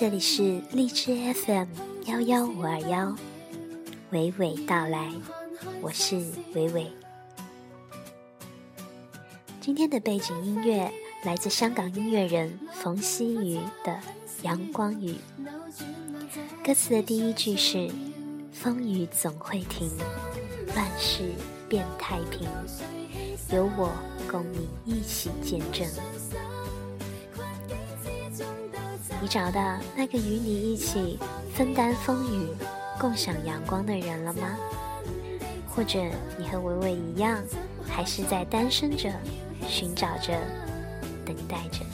这里是荔枝 FM 幺幺五二幺，娓娓道来，我是伟伟。今天的背景音乐来自香港音乐人冯曦妤的《阳光雨》，歌词的第一句是“风雨总会停，万事变太平，有我共你一起见证”。你找到那个与你一起分担风雨、共享阳光的人了吗？或者你和维维一样，还是在单身着、寻找着、等待着？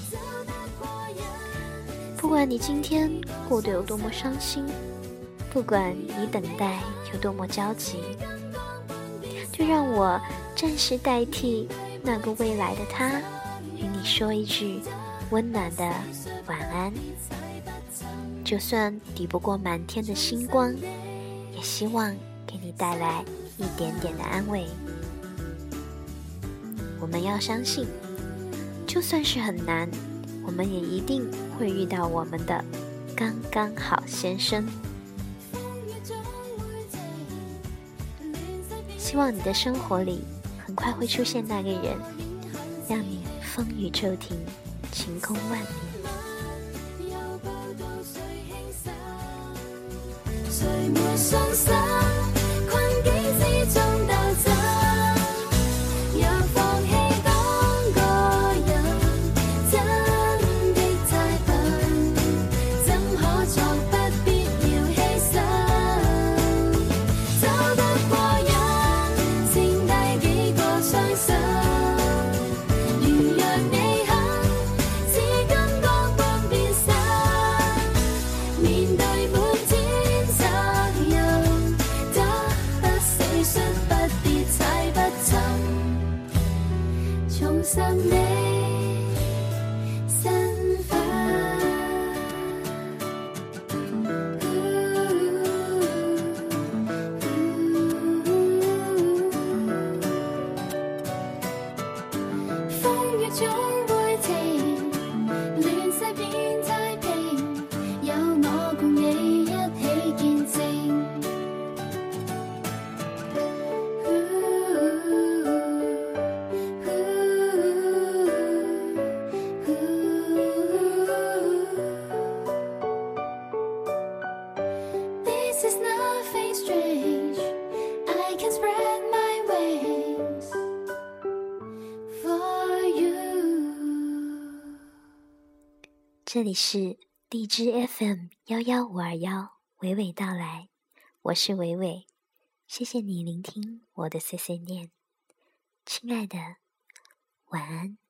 不管你今天过得有多么伤心，不管你等待有多么焦急，就让我暂时代替那个未来的他，与你说一句温暖的晚安。就算抵不过满天的星光，也希望给你带来一点点的安慰。我们要相信，就算是很难，我们也一定会遇到我们的刚刚好先生。希望你的生活里很快会出现那个人，让你风雨骤停，晴空万里。中这里是荔枝 FM 幺幺五二幺，娓娓道来，我是娓娓，谢谢你聆听我的碎碎念，亲爱的，晚安。